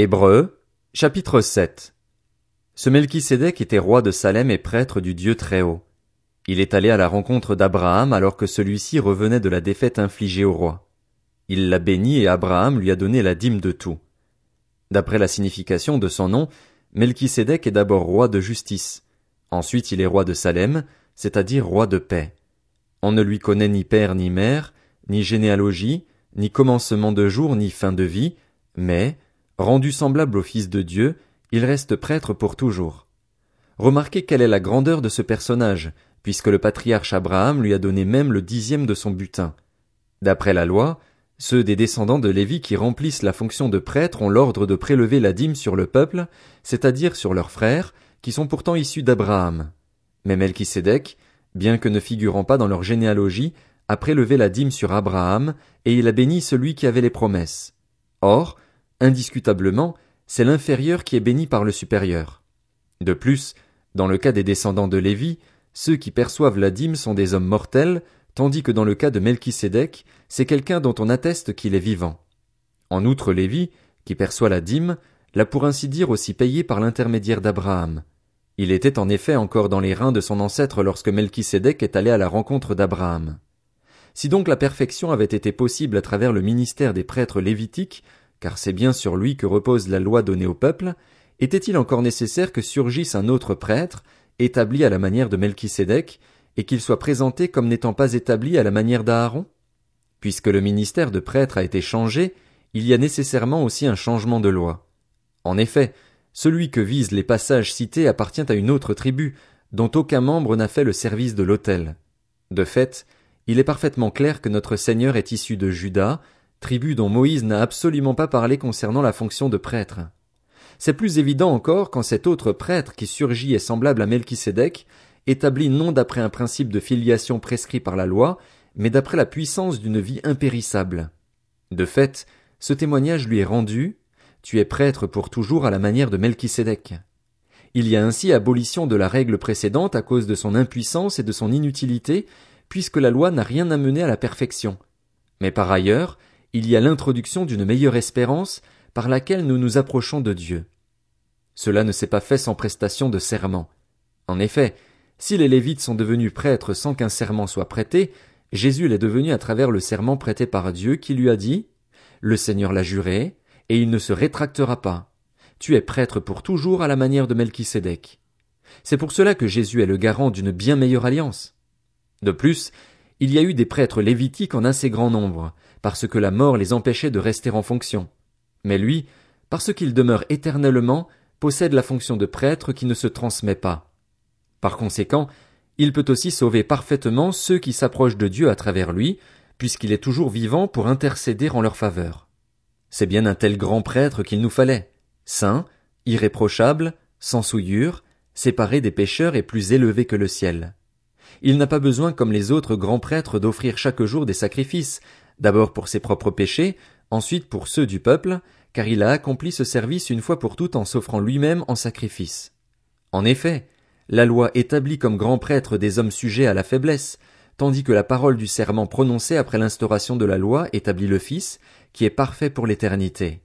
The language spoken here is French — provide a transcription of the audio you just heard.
Hébreux, chapitre 7 Ce Melchisédek était roi de Salem et prêtre du Dieu Très-Haut. Il est allé à la rencontre d'Abraham alors que celui-ci revenait de la défaite infligée au roi. Il l'a béni et Abraham lui a donné la dîme de tout. D'après la signification de son nom, Melchisédek est d'abord roi de justice. Ensuite il est roi de Salem, c'est-à-dire roi de paix. On ne lui connaît ni père ni mère, ni généalogie, ni commencement de jour, ni fin de vie, mais, rendu semblable au Fils de Dieu, il reste prêtre pour toujours. Remarquez quelle est la grandeur de ce personnage, puisque le patriarche Abraham lui a donné même le dixième de son butin. D'après la loi, ceux des descendants de Lévi qui remplissent la fonction de prêtre ont l'ordre de prélever la dîme sur le peuple, c'est-à-dire sur leurs frères, qui sont pourtant issus d'Abraham. Mais Melchisédek, bien que ne figurant pas dans leur généalogie, a prélevé la dîme sur Abraham, et il a béni celui qui avait les promesses. Or, indiscutablement, c'est l'inférieur qui est béni par le supérieur. De plus, dans le cas des descendants de Lévi, ceux qui perçoivent la dîme sont des hommes mortels, tandis que dans le cas de Melchisédek, c'est quelqu'un dont on atteste qu'il est vivant. En outre, Lévi, qui perçoit la dîme, l'a pour ainsi dire aussi payé par l'intermédiaire d'Abraham. Il était en effet encore dans les reins de son ancêtre lorsque Melchisédek est allé à la rencontre d'Abraham. Si donc la perfection avait été possible à travers le ministère des prêtres lévitiques, car c'est bien sur lui que repose la loi donnée au peuple, était-il encore nécessaire que surgisse un autre prêtre, établi à la manière de Melchisédek, et qu'il soit présenté comme n'étant pas établi à la manière d'Aaron? Puisque le ministère de prêtre a été changé, il y a nécessairement aussi un changement de loi. En effet, celui que visent les passages cités appartient à une autre tribu, dont aucun membre n'a fait le service de l'autel. De fait, il est parfaitement clair que notre Seigneur est issu de Judas, tribu dont Moïse n'a absolument pas parlé concernant la fonction de prêtre. C'est plus évident encore quand cet autre prêtre qui surgit est semblable à Melchisédek, établi non d'après un principe de filiation prescrit par la loi, mais d'après la puissance d'une vie impérissable. De fait, ce témoignage lui est rendu, tu es prêtre pour toujours à la manière de Melchisédek. Il y a ainsi abolition de la règle précédente à cause de son impuissance et de son inutilité, puisque la loi n'a rien amené à la perfection. Mais par ailleurs, il y a l'introduction d'une meilleure espérance par laquelle nous nous approchons de Dieu. Cela ne s'est pas fait sans prestation de serment. En effet, si les Lévites sont devenus prêtres sans qu'un serment soit prêté, Jésus l'est devenu à travers le serment prêté par Dieu qui lui a dit Le Seigneur l'a juré, et il ne se rétractera pas. Tu es prêtre pour toujours à la manière de Melchisédek. C'est pour cela que Jésus est le garant d'une bien meilleure alliance. De plus, il y a eu des prêtres lévitiques en assez grand nombre, parce que la mort les empêchait de rester en fonction. Mais lui, parce qu'il demeure éternellement, possède la fonction de prêtre qui ne se transmet pas. Par conséquent, il peut aussi sauver parfaitement ceux qui s'approchent de Dieu à travers lui, puisqu'il est toujours vivant pour intercéder en leur faveur. C'est bien un tel grand prêtre qu'il nous fallait, saint, irréprochable, sans souillure, séparé des pécheurs et plus élevé que le ciel. Il n'a pas besoin comme les autres grands prêtres d'offrir chaque jour des sacrifices, d'abord pour ses propres péchés, ensuite pour ceux du peuple, car il a accompli ce service une fois pour toutes en s'offrant lui-même en sacrifice. En effet, la loi établit comme grand prêtre des hommes sujets à la faiblesse, tandis que la parole du serment prononcé après l'instauration de la loi établit le Fils, qui est parfait pour l'éternité.